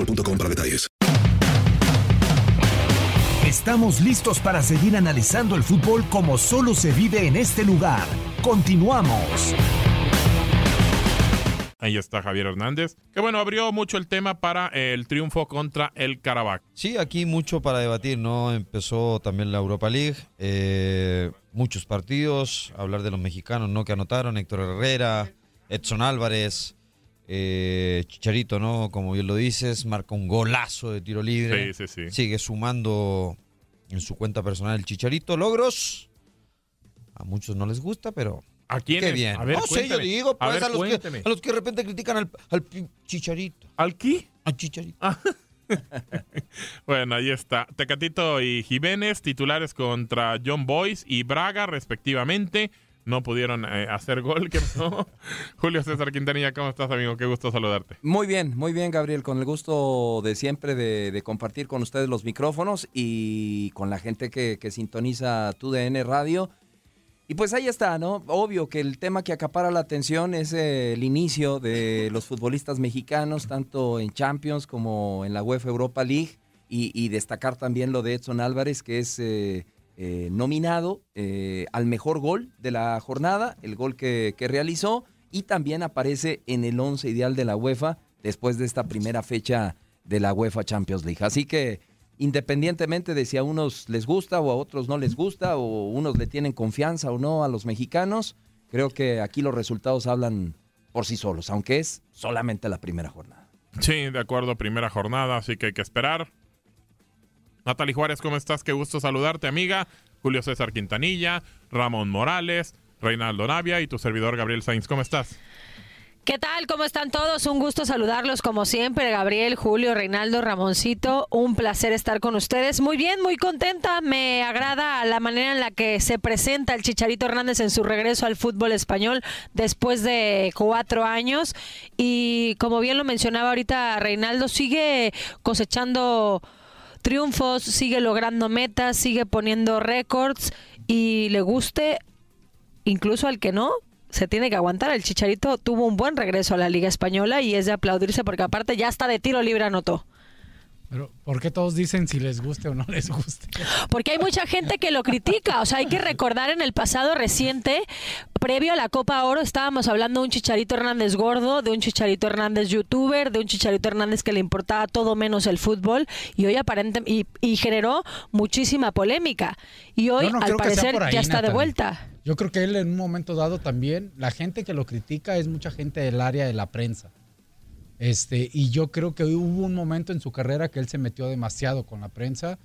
boostmobile.com para detalles. Estamos listos para seguir analizando el fútbol como solo se vive en este lugar. Continuamos. Ahí está Javier Hernández, que bueno, abrió mucho el tema para el triunfo contra el Karabakh. Sí, aquí mucho para debatir, ¿no? Empezó también la Europa League, eh, muchos partidos, hablar de los mexicanos, ¿no? Que anotaron, Héctor Herrera, Edson Álvarez, eh, Chicharito, ¿no? Como bien lo dices, marca un golazo de tiro libre. Sí, sí, sí. Sigue sumando en su cuenta personal el Chicharito logros. A muchos no les gusta, pero ¿A quién? qué bien. A ver, no sé, yo digo, A pues, ver, a, los que, cuénteme. a los que de repente critican al, Chicharito. ¿Al qué? Al Chicharito. Bueno, ahí está. Tecatito y Jiménez, titulares contra John Boyce y Braga, respectivamente. No pudieron eh, hacer gol. ¿Qué pasó? Julio César Quintanilla, ¿cómo estás, amigo? Qué gusto saludarte. Muy bien, muy bien, Gabriel, con el gusto de siempre de, de compartir con ustedes los micrófonos y con la gente que, que sintoniza TUDN Radio. Y pues ahí está, ¿no? Obvio que el tema que acapara la atención es eh, el inicio de los futbolistas mexicanos, tanto en Champions como en la UEFA Europa League, y, y destacar también lo de Edson Álvarez, que es eh, eh, nominado eh, al mejor gol de la jornada, el gol que, que realizó, y también aparece en el once ideal de la UEFA después de esta primera fecha de la UEFA Champions League. Así que independientemente de si a unos les gusta o a otros no les gusta, o unos le tienen confianza o no a los mexicanos, creo que aquí los resultados hablan por sí solos, aunque es solamente la primera jornada. Sí, de acuerdo, primera jornada, así que hay que esperar. Natalie Juárez, ¿cómo estás? Qué gusto saludarte, amiga. Julio César Quintanilla, Ramón Morales, Reinaldo Navia y tu servidor Gabriel Sainz. ¿Cómo estás? ¿Qué tal? ¿Cómo están todos? Un gusto saludarlos como siempre, Gabriel, Julio, Reinaldo, Ramoncito. Un placer estar con ustedes. Muy bien, muy contenta. Me agrada la manera en la que se presenta el Chicharito Hernández en su regreso al fútbol español después de cuatro años. Y como bien lo mencionaba ahorita Reinaldo, sigue cosechando triunfos, sigue logrando metas, sigue poniendo récords y le guste incluso al que no, se tiene que aguantar. El Chicharito tuvo un buen regreso a la Liga Española y es de aplaudirse porque aparte ya está de tiro libre anotó. Pero, ¿por qué todos dicen si les guste o no les guste? Porque hay mucha gente que lo critica. O sea, hay que recordar en el pasado reciente, previo a la Copa Oro, estábamos hablando de un Chicharito Hernández gordo, de un Chicharito Hernández youtuber, de un Chicharito Hernández que le importaba todo menos el fútbol y hoy aparente y, y generó muchísima polémica. Y hoy, no al parecer, ahí, ya está de vuelta. Yo creo que él en un momento dado también, la gente que lo critica es mucha gente del área de la prensa. Este, y yo creo que hubo un momento en su carrera que él se metió demasiado con la prensa,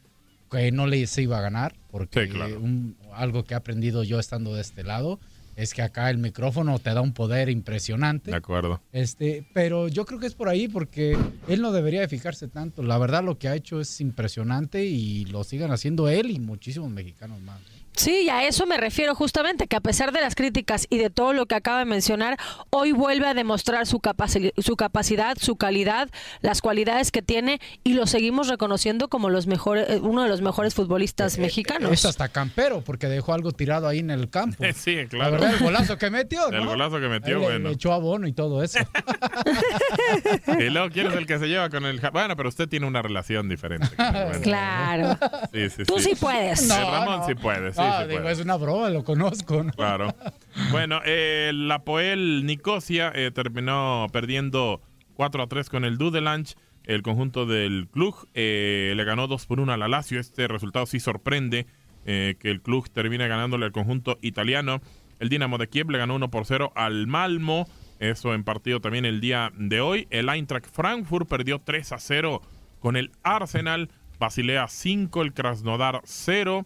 que no le se iba a ganar, porque Sí, claro. un- algo que he aprendido yo estando de este lado es que acá el micrófono te da un poder impresionante. De acuerdo. Este, pero yo creo que es por ahí porque él no debería de fijarse tanto. La verdad lo que ha hecho es impresionante y lo sigan haciendo él y muchísimos mexicanos más. Sí, y a eso me refiero justamente, que a pesar de las críticas y de todo lo que acaba de mencionar, hoy vuelve a demostrar su, capaci- su capacidad, su calidad, las cualidades que tiene y lo seguimos reconociendo como los mejores, eh, uno de los mejores futbolistas mexicanos. Es hasta campero porque dejó algo tirado ahí en el campo. Sí, La claro. verdad, el golazo que metió, El ¿no? golazo que metió, Él bueno. Le echó abono y todo eso. Y luego, ¿quién es el que se lleva con el... Bueno, pero usted tiene una relación diferente. bueno. Claro. Sí, sí, Tú sí puedes. No, Ramón no. sí puede, sí, No, sí digo, puede. es una broma, lo conozco. ¿no? Claro. Bueno, eh, la Poel Nicosia eh, terminó perdiendo 4 a 3 con el Dudelange. El conjunto del club eh, le ganó 2 por 1 al Lazio. Este resultado sí sorprende eh, que el club termine ganándole al conjunto italiano. El Dinamo de Kiev le ganó 1 por 0 al Malmo. Eso en partido también el día de hoy. El Eintracht Frankfurt perdió 3 a 0 con el Arsenal. Basilea 5, el Krasnodar 0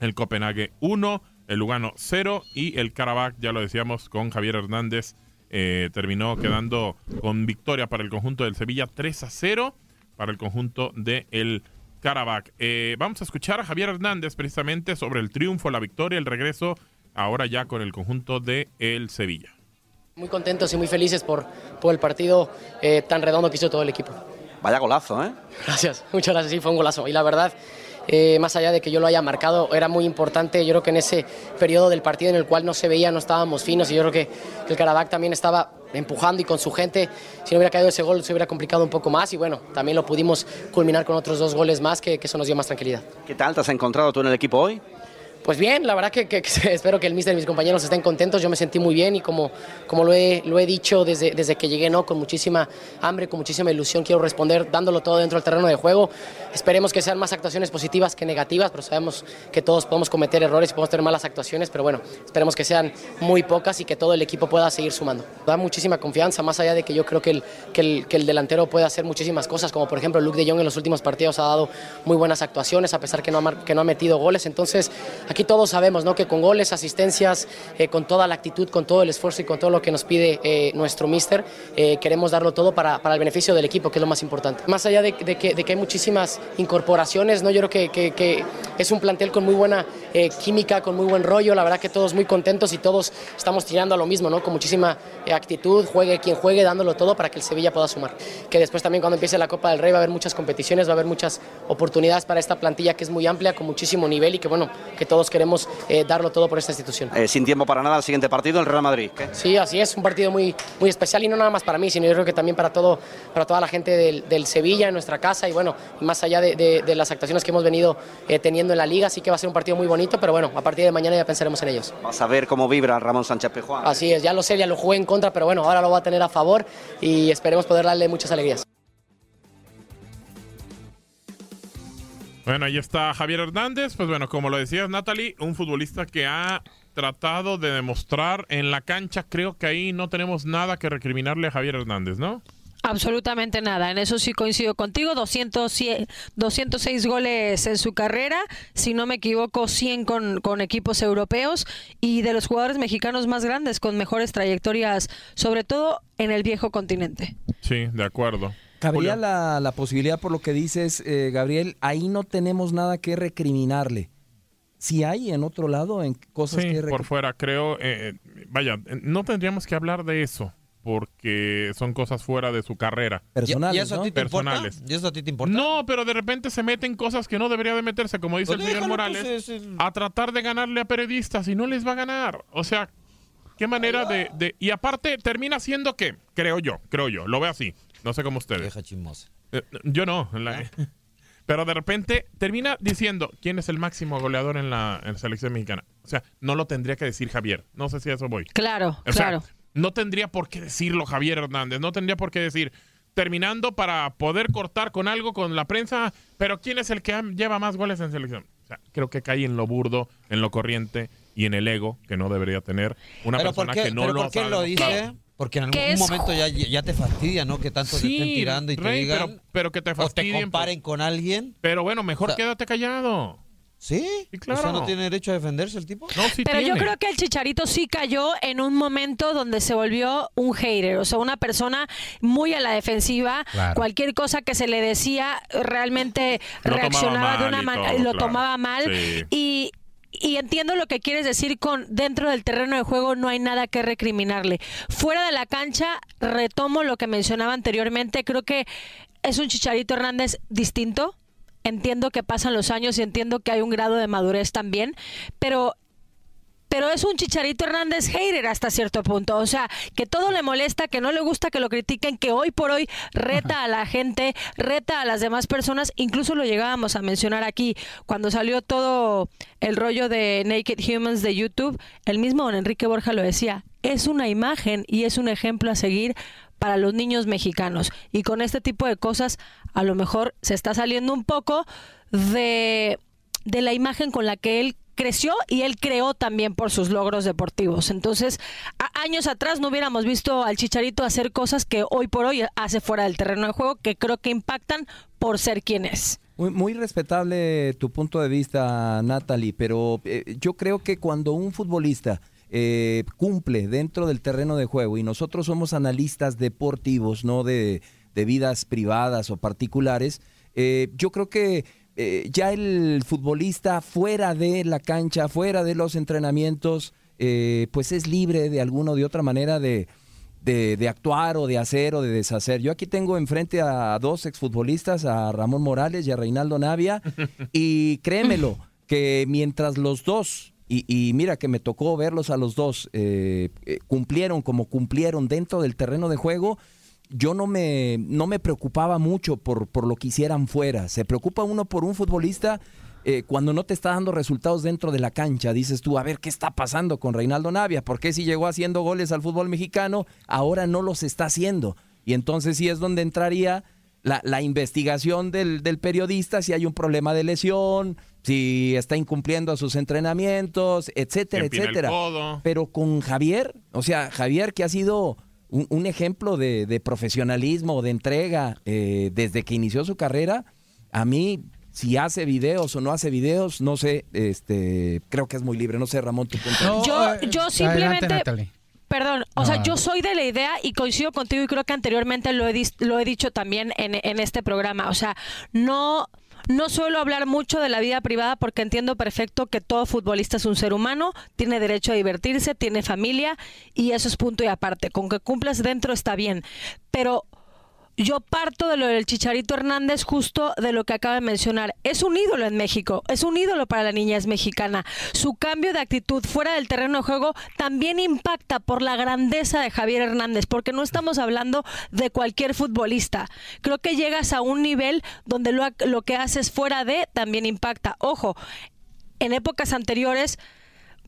el Copenhague 1, el Lugano 0 y el Karabakh, ya lo decíamos, con Javier Hernández, eh, terminó quedando con victoria para el conjunto del Sevilla 3 a 0 para el conjunto del el Karabakh. Eh, vamos a escuchar a Javier Hernández precisamente sobre el triunfo, la victoria, el regreso, ahora ya con el conjunto de el Sevilla. Muy contentos y muy felices por, por el partido eh, tan redondo que hizo todo el equipo. Vaya golazo, ¿eh? Gracias, muchas gracias, sí, fue un golazo. Y la verdad, eh, más allá de que yo lo haya marcado, era muy importante, yo creo que en ese periodo del partido en el cual no se veía, no estábamos finos, y yo creo que, el Karabakh también estaba empujando y con su gente, si no hubiera caído ese gol se hubiera complicado un poco más y bueno, también lo pudimos culminar con otros dos goles más que eso nos dio más tranquilidad. ¿Qué tal te has encontrado tú en el equipo hoy? Pues bien, la verdad que, que- que espero que el míster y mis compañeros estén contentos. Yo me sentí muy bien y como, como lo, he, lo he dicho desde, desde que llegué, ¿no? con muchísima hambre, con muchísima ilusión, quiero responder dándolo todo dentro del terreno de juego. Esperemos que sean más actuaciones positivas que negativas, pero sabemos que todos podemos cometer errores y podemos tener malas actuaciones, pero bueno, esperemos que sean muy pocas y que todo el equipo pueda seguir sumando. Da muchísima confianza, más allá de que yo creo que el, que el, que el delantero puede hacer muchísimas cosas, como por ejemplo Luke de Jong en los últimos partidos ha dado muy buenas actuaciones, a pesar que no ha, que no ha metido goles. Entonces, aquí todos sabemos ¿no? que con goles, asistencias, eh, con toda la actitud, con todo el esfuerzo y con todo lo que nos pide eh, nuestro mister, eh, queremos darlo todo para, para el beneficio del equipo, que es lo más importante. Más allá de, que, de que hay muchísimas incorporaciones, ¿no? yo creo que, que- que es un plantel con muy buena química, con muy buen rollo, la verdad que todos muy contentos y todos estamos tirando a lo mismo, ¿no? con muchísima actitud, juegue quien juegue, dándolo todo para que el Sevilla pueda sumar. Que después también cuando empiece la Copa del Rey va a haber muchas competiciones, va a haber muchas oportunidades para esta plantilla que es muy amplia, con muchísimo nivel y que bueno, que todos queremos eh, darlo todo por esta institución. Eh, sin tiempo para nada, el siguiente partido, el Real Madrid. ¿Qué? Sí, así es, un partido muy, muy especial y no nada más para mí, sino yo creo que también para, todo, para toda la gente del, del Sevilla, en nuestra casa y bueno, más allá de, de- de las actuaciones que hemos venido eh, teniendo en la liga, sí que va a ser un partido muy bonito, pero bueno, a partir de mañana ya pensaremos en ellos. Vas a ver cómo vibra Ramón Sánchez Pejuán. Así es, ya lo sé, ya lo jugué en contra, pero bueno, ahora lo va a tener a favor y esperemos poder darle muchas alegrías. Bueno, ahí está Javier Hernández. Pues bueno, como lo decías, Natalie, un futbolista que ha tratado de demostrar en la cancha. Creo que ahí no tenemos nada que recriminarle a Javier Hernández, ¿no? Absolutamente nada, en eso sí coincido contigo, 200, cie- 206 goles en su carrera, si no me equivoco 100 con, con equipos europeos y de los jugadores mexicanos más grandes con mejores trayectorias, sobre todo en el viejo continente. Sí, de acuerdo. Cabría la, la posibilidad, por lo que dices, eh, Gabriel, ahí no tenemos nada que recriminarle. Si hay en otro lado en cosas Sí, que por fuera, creo. eh, vaya, eh, no tendríamos que hablar de eso porque son cosas fuera de su carrera. Personales, ¿Y eso a ti te importa? Personales. ¿Y eso a ti te importa? No, pero de repente se meten cosas que no debería de meterse, como dice Pues el señor Morales, pues, es el- a tratar de ganarle a periodistas y no les va a ganar. O sea, qué manera de, de- Y aparte, termina siendo que, creo yo, creo yo, lo veo así. No sé cómo ustedes. Vieja chismosa. Eh, yo no. la- Pero de repente termina diciendo quién es el máximo goleador en la, en la selección mexicana. O sea, no lo tendría que decir Javier. No sé si a eso voy. Claro, O sea, claro. no tendría por qué decirlo Javier Hernández. No tendría por qué decir, terminando para poder cortar con algo con la prensa, pero ¿quién es el que lleva más goles en selección? O sea, creo que cae en lo burdo, en lo corriente y en el ego que no debería tener una ¿Pero por persona qué, que no pero lo por qué lo dice? Porque en algún momento ya, ya te fastidia, ¿no? Que tanto te Sí, estén tirando y te Rey, digan. pero, pero que te o te fastidien. comparen con alguien. Pero bueno, mejor O sea, quédate callado. ¿Sí? claro. O sea, ¿no tiene derecho a defenderse el tipo? No, sí Pero yo creo que el Chicharito sí cayó en un momento donde se volvió un hater, o sea, una persona muy a la defensiva. Claro. Cualquier cosa que se le decía realmente Lo reaccionaba de una y manera, lo claro. tomaba mal. Sí. Y, y entiendo lo que quieres decir con dentro del terreno de juego no hay nada que recriminarle. Fuera de la cancha, retomo lo que mencionaba anteriormente, creo que es un Chicharito Hernández distinto. Entiendo que pasan los años y entiendo que hay un grado de madurez también, pero pero es un Chicharito Hernández hater hasta cierto punto. O sea, que todo le molesta, que no le gusta que lo critiquen, que hoy por hoy reta a la gente, reta a las demás personas. Incluso lo llegábamos a mencionar aquí cuando salió todo el rollo de Naked Humans de YouTube. El mismo don Enrique Borja lo decía. Es una imagen y es un ejemplo a seguir para los niños mexicanos. Y con este tipo de cosas, a lo mejor se está saliendo un poco de, de la imagen con la que él creció y él creó también por sus logros deportivos. Entonces, años atrás no hubiéramos visto al Chicharito hacer cosas que hoy por hoy hace fuera del terreno de juego, que creo que impactan por ser quien es. Muy, muy respetable tu punto de vista, Natalie, pero eh, yo creo que cuando un futbolista eh, cumple dentro del terreno de juego y nosotros somos analistas deportivos, no de, de vidas privadas o particulares, eh, yo creo que eh, ya el futbolista fuera de la cancha, fuera de los entrenamientos, eh, pues es libre de alguna o de otra manera de, de, de actuar o de hacer o de deshacer. Yo aquí tengo enfrente a dos exfutbolistas, a Ramón Morales y a Reinaldo Navia, y créemelo, que mientras los dos, y, y mira que me tocó verlos a los dos, eh, eh, cumplieron como cumplieron dentro del terreno de juego, yo no me, no me preocupaba mucho por, por lo que hicieran fuera. Se preocupa uno por un futbolista eh, cuando no te está dando resultados dentro de la cancha. Dices tú, a ver, ¿qué está pasando con Reinaldo Navia? ¿Por qué si llegó haciendo goles al fútbol mexicano, ahora no los está haciendo? Y entonces sí es donde entraría la, la investigación del, del periodista, si hay un problema de lesión, si está incumpliendo sus entrenamientos, etcétera, etcétera. Pero con Javier, o sea, Javier que ha sido un, un ejemplo de, de profesionalismo, de entrega eh, desde que inició su carrera, a mí, si hace videos o no hace videos, no sé, este, creo que es muy libre. No sé, Ramón, tu punto de vista. yo, yo simplemente... Perdón, o No, sea, no. yo soy de la idea y coincido contigo y creo que anteriormente lo he, lo he dicho también en, en este programa. O sea, no, no suelo hablar mucho de la vida privada porque entiendo perfecto que todo futbolista es un ser humano, tiene derecho a divertirse, tiene familia y eso es punto y aparte. Con que cumplas dentro está bien. Pero yo parto de lo del Chicharito Hernández, justo de lo que acaba de mencionar. Es un ídolo en México, es un ídolo para la niñez mexicana. Su cambio de actitud fuera del terreno de juego también impacta por la grandeza de Javier Hernández, porque no estamos hablando de cualquier futbolista. Creo que llegas a un nivel donde lo, lo que haces fuera de también impacta. Ojo, en épocas anteriores,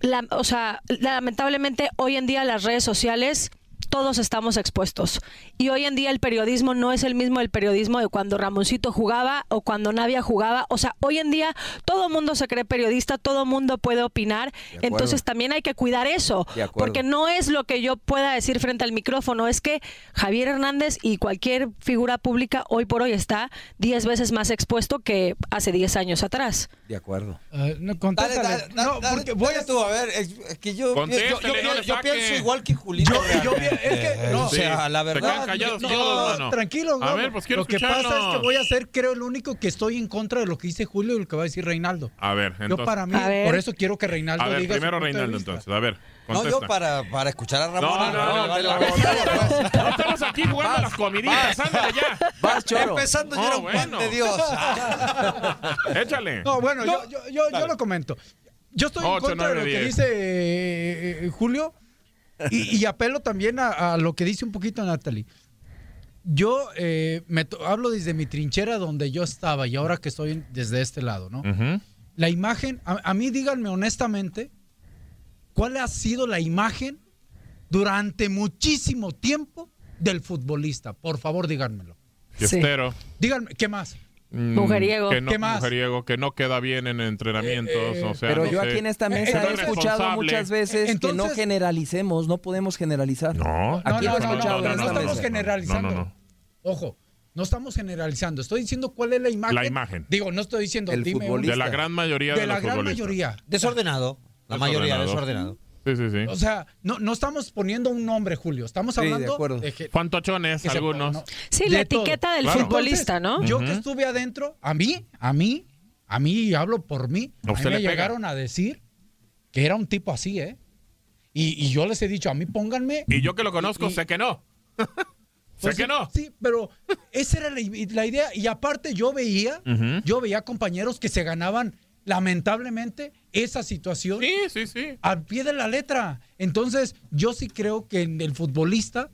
la- o sea, lamentablemente hoy en día las redes sociales todos estamos expuestos. Y hoy en día el periodismo no es el mismo el periodismo de cuando Ramoncito jugaba o cuando Navia jugaba. O sea, hoy en día todo mundo se cree periodista, todo mundo puede opinar. Entonces también hay que cuidar eso. Porque no es lo que yo pueda decir frente al micrófono, es que Javier Hernández y cualquier figura pública hoy por hoy está 10 veces más expuesto que hace 10 años atrás. De acuerdo. Eh, no, contéstale. no, porque voy a tú, a ver, es, que yo, yo, pienso igual que. Yo- realmente. Es que- no. o sea, la Se verdad. quedan callados No, todos, no, tranquilo, A no, ver, pues quiero Lo que pasa es que voy a ser, creo, el único que estoy en contra de lo que dice Julio y lo que va a decir Reinaldo. A ver, Yo entonces. para mí, por eso quiero que Reinaldo A ver, diga primero Reinaldo, entonces. A ver, No, contesta. yo para, para escuchar a Ramón. No, no, no, vale, no, no estamos aquí jugando a las comiditas, ándale ya. Vas, Choro. Empezando yo No, era un bueno. pan de Dios. Échale. No, bueno, yo, yo, yo, yo lo comento. Yo estoy en contra de lo nueve, que diez. dice eh, eh, Julio y, y apelo también a, a lo que dice un poquito Natalie. Yo eh, me hablo desde mi trinchera donde yo estaba y ahora que estoy desde este lado, ¿no? La imagen, a, a mí díganme honestamente, ¿cuál ha sido la imagen durante muchísimo tiempo del futbolista? Por favor, díganmelo. Fiestero. Díganme, ¿qué más? Mm, Mujeriego. Que no, ¿Qué más? Mujeriego, que no queda bien en entrenamientos. Eh, eh, o sea, Pero no yo sé. aquí en esta mesa he escuchado muchas veces que no generalicemos, no podemos generalizar. No, No, Aquí no, he no, no, escuchado no, en no esta estamos mesa. generalizando. No, no, no. Ojo, no estamos generalizando. Estoy diciendo cuál es la imagen. La imagen. Digo, no estoy diciendo El dime futbolista. De la gran mayoría de, de la los gran futbolistas. mayoría. Desordenado. La mayoría Desordenado. Desordenado. Sí, sí, sí. O sea, no, no estamos poniendo un nombre, Julio. Estamos Sí, de hablando acuerdo. de que- Fantochones, que se- algunos. no, Sí, de la todo. etiqueta del Claro. futbolista, ¿no? Yo que estuve adentro, a mí, a mí, a mí, y hablo por mí, A a mí usted me pega. llegaron a decir que era un tipo así, ¿eh? Y, y yo les he dicho, a mí pónganme. Y yo que lo conozco, y- sé que no. sé Pues que sí, no. Sí, pero esa era la, la idea. Y aparte yo veía, yo veía compañeros que se ganaban lamentablemente esa situación Sí, sí, sí. al pie de la letra. Entonces, yo sí creo que en el futbolista,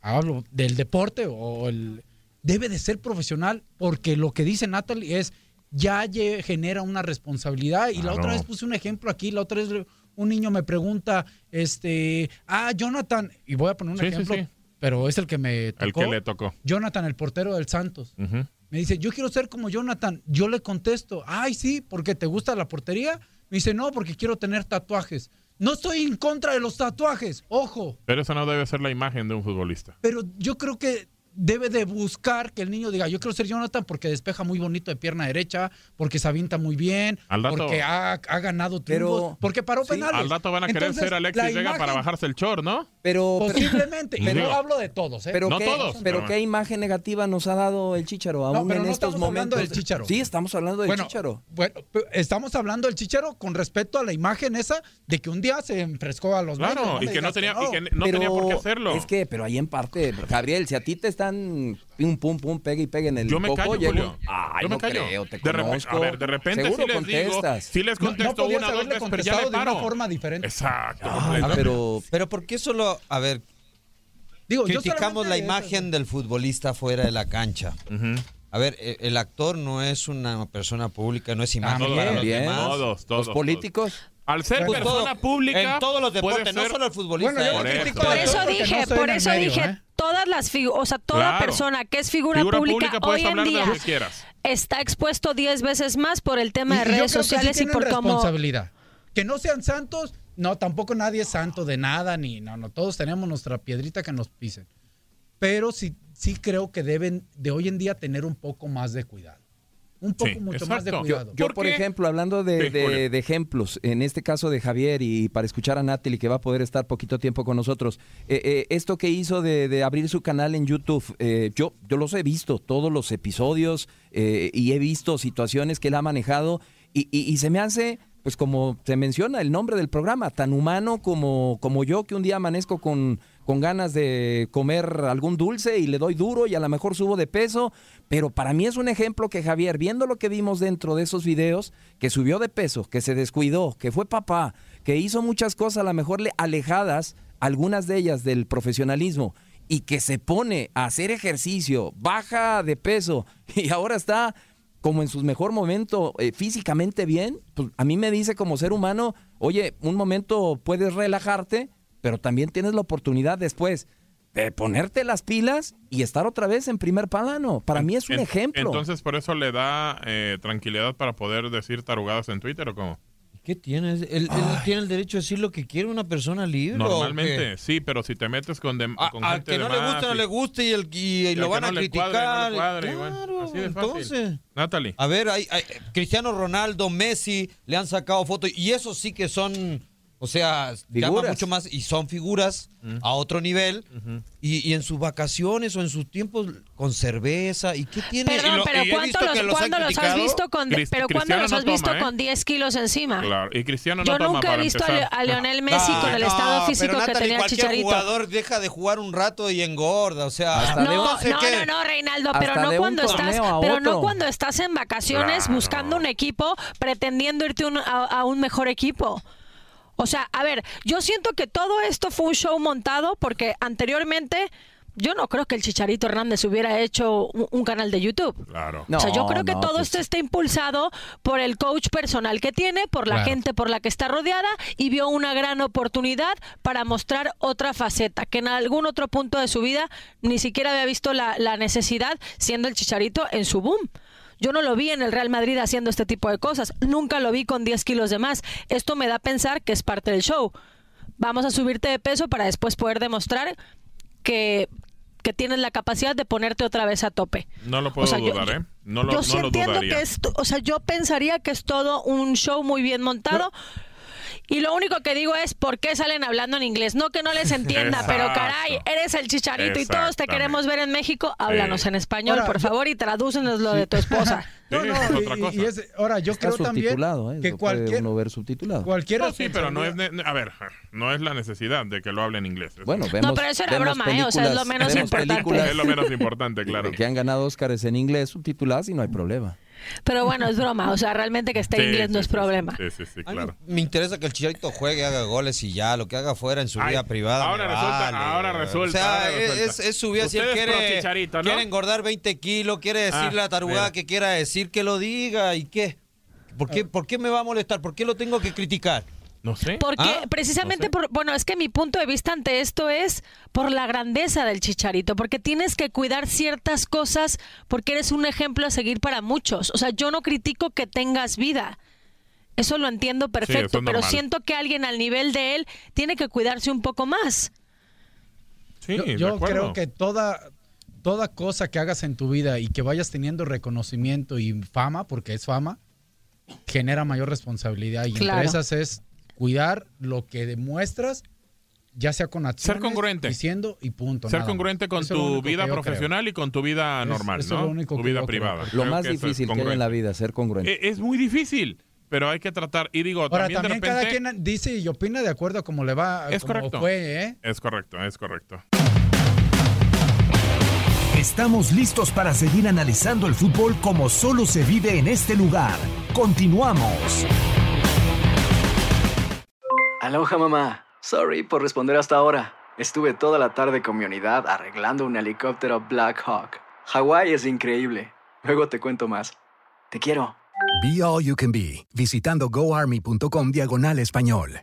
hablo del deporte o el debe de ser profesional porque lo que dice Natalie es ya genera una responsabilidad y la otra vez puse un ejemplo aquí, la otra vez un niño me pregunta, este, ah, Jonathan, y voy a poner un Sí, sí, ejemplo, sí. pero es el que me tocó. El que le tocó. Jonathan, el portero del Santos. Me dice, yo quiero ser como Jonathan. Yo le contesto, ay, sí, porque te gusta la portería. Me dice, no, porque quiero tener tatuajes. No estoy en contra de los tatuajes, ojo, Pero esa no debe ser la imagen de un futbolista. pero yo creo que debe de buscar que el niño diga, yo quiero ser Jonathan porque despeja muy bonito de pierna derecha, porque se avienta muy bien, Al porque ha, ha ganado Pero- triunfos, porque paró Sí. penales. Al rato van a querer Entonces, ser Alexis Vega para bajarse el chor, ¿no? Pero, pero, Posiblemente, Pero- no hablo de todos, ¿eh? pero No qué, todos, pero pero- qué imagen negativa nos ha dado el Chicharo aún pero en no estos estamos hablando momentos. del Chícharo. Sí, estamos hablando del bueno, Chicharo. bueno, pero estamos hablando del Chicharo con respecto a la imagen esa de que un día se enfrescó a los Claro, medios, y que no tenía, y que no. no tenía por qué hacerlo. Es que, pero ahí en parte, Gabriel, si a ti te están pum, pum, pum, pegue y pegue en el Yo me coco, callo, Julio. Ay, Yo me no callo. creo, te de conozco. a ver, de repente Seguro sí les digo, contestas. sí les No- contesto no podías una, dos veces, pero ya de una forma diferente. Exacto. Pero Pero ¿por qué solo, a ver, Digo, yo criticamos la imagen del futbolista fuera de la cancha? A ver, e- el actor no es una persona pública, no es imagen También, para los bien. demás. Todos, todos. los políticos. Al ser Pues todo- persona pública, en todos los deportes, no solo el futbolista. Bueno, yo Por eso. Por eso dije, no por eso medio, dije, ¿eh? todas las figuras, o sea, toda Claro. persona que es figura, Figura pública, hoy en día está expuesto 10 veces más por el tema Y- de redes sí sociales y por cómo responsabilidad. Que no sean santos, no, tampoco nadie es santo de nada, ni no, no, todos tenemos nuestra piedrita que nos pisen. Pero sí, sí creo que deben de hoy en día tener un poco más de cuidado. Un poco Sí, mucho más de cuidado. Yo, ¿Por por qué? ejemplo, hablando de, Sí, de- Julio. de ejemplos, en este caso de Javier y para escuchar a Natalie que va a poder estar poquito tiempo con nosotros, eh, eh, esto que hizo de, de abrir su canal en YouTube, eh, yo, yo los he visto, todos los episodios eh, y he visto situaciones que él ha manejado y, y- y se me hace, pues como se menciona el nombre del programa, tan humano como, como yo que un día amanezco con, con ganas de comer algún dulce y le doy duro y a lo mejor subo de peso, pero para mí es un ejemplo que Javier, viendo lo que vimos dentro de esos videos, que subió de peso, que se descuidó, que fue papá, que hizo muchas cosas a lo mejor le- alejadas, algunas de ellas del profesionalismo, y que se pone a hacer ejercicio, baja de peso y ahora está como en su mejor momento eh, físicamente bien, pues a mí me dice como ser humano, oye, un momento puedes relajarte, pero también tienes la oportunidad después de ponerte las pilas y estar otra vez en primer plano. Para mí es un En- ejemplo. Entonces, por eso le da eh, tranquilidad para poder decir tarugadas en Twitter o cómo? ¿Qué tiene? Él, él tiene el derecho a decir lo que quiere una persona libre. ¿o Normalmente, sí, pero si te metes con, dem- A- con al gente que de no le más gusta, no le gusta y, el, y, lo van a no cuadre, criticar. no cuadre, bueno, Claro, así de fácil. entonces. Natalie. A ver, hay, hay- Cristiano Ronaldo, Messi, le han sacado fotos y eso sí que son, o sea, llama Figuras. mucho más y son figuras a otro nivel y, y en sus vacaciones o en sus tiempos con cerveza y qué tiene. Perdón, lo- pero y he ¿cuánto visto los, que los ¿cuándo los has visto con pero cuándo los no has visto toma, ¿eh? con 10 kilos encima? Claro, y Cristiano no Yo toma nunca he visto a, Le- empezar. a Lionel Messi Ah, con el no, estado físico pero que Natalie, tenía el cualquier Chicharito. jugador deja de jugar un rato y engorda, o sea, Hasta de un- No, entonces, no, ¿qué? no, no, Reinaldo, pero no de cuando estás, pero no cuando estás en vacaciones buscando un equipo, pretendiendo irte a un mejor equipo. O sea, a ver, yo siento que todo esto fue un show montado porque anteriormente yo no creo que el Chicharito Hernández hubiera hecho un, un canal de YouTube. Claro. No, o sea, yo creo que no, todo pues- esto está impulsado por el coach personal que tiene, por la Claro. gente por la que está rodeada y vio una gran oportunidad para mostrar otra faceta que en algún otro punto de su vida ni siquiera había visto la, la necesidad siendo el chicharito en su boom. Yo no lo vi en el Real Madrid haciendo este tipo de cosas. Nunca lo vi con 10 kilos de más. Esto me da a pensar que es parte del show. Vamos a subirte de peso para después poder demostrar que, que tienes la capacidad de ponerte otra vez a tope. No lo puedo O sea, yo- dudar, ¿eh? No lo, yo no sí lo entiendo dudaría. que es, o sea, yo pensaría que es todo un show muy bien montado. Y lo único que digo es, ¿por qué salen hablando en inglés? No que no les entienda, pero caray, eres el chicharito y todos te queremos ver en México. Háblanos Sí. en español, Ahora, por favor, y tradúcenos lo de tu esposa. No, no, es otra cosa. y es- ahora yo Está creo también ¿eh? que cualquier, uno ver subtitulado. cualquier No, sí, pero no es... A ver, no es la necesidad de que lo hable en inglés. Bueno, no. vemos, pero eso era broma, ¿eh? O sea, es lo películas- menos importante. Es lo menos importante, claro. que han ganado Óscares en inglés subtituladas y no hay problema. Pero bueno, es broma. O sea, realmente que esté en Sí, inglés no sí, es sí, problema. Sí, sí, sí, claro. me interesa que el Chicharito juegue, haga goles y ya, lo que haga fuera en su Ay, vida privada. ahora resulta- vale. ahora resulta, O sea, ahora resulta. es, es su vida. Si él quiere, ¿no? quiere engordar 20 kilos, quiere decir Ah, la tarugada mira. que quiera decir, que lo diga y qué. ¿Por qué, ¿Por qué me va a molestar? ¿Por qué lo tengo que criticar? No sé. Porque Ah, precisamente por, bueno, es que mi punto de vista ante esto es por la grandeza del chicharito, porque tienes que cuidar ciertas cosas porque eres un ejemplo a seguir para muchos. O sea, yo no critico que tengas vida. Eso lo entiendo perfecto, pero siento que alguien al nivel de él tiene que cuidarse un poco más. Sí, yo creo que toda, toda cosa que hagas en tu vida y que vayas teniendo reconocimiento y fama, porque es fama, genera mayor responsabilidad. Y Claro. entre esas es cuidar lo que demuestras, ya sea con acciones, congruente. diciendo y punto. Ser nada congruente con Eso tu vida creo. profesional y con tu vida normal, eso es ¿no? lo único tu que vida yo creo. privada. Lo más que eso es difícil que hay en la vida, ser congruente. Eh, Es muy difícil, pero hay que tratar. Y digo, Ahora, también, también de cada quien dice y opina de acuerdo a cómo le va, Es correcto. fue, ¿eh? Es correcto, es correcto. Estamos listos para seguir analizando el fútbol como solo se vive en este lugar. Continuamos. Aloha mamá. Sorry por responder hasta ahora. Estuve toda la tarde con mi unidad arreglando un helicóptero Black Hawk. Hawái es increíble. Luego te cuento más. Te quiero. Be All You Can Be, visitando goarmy.com diagonal español.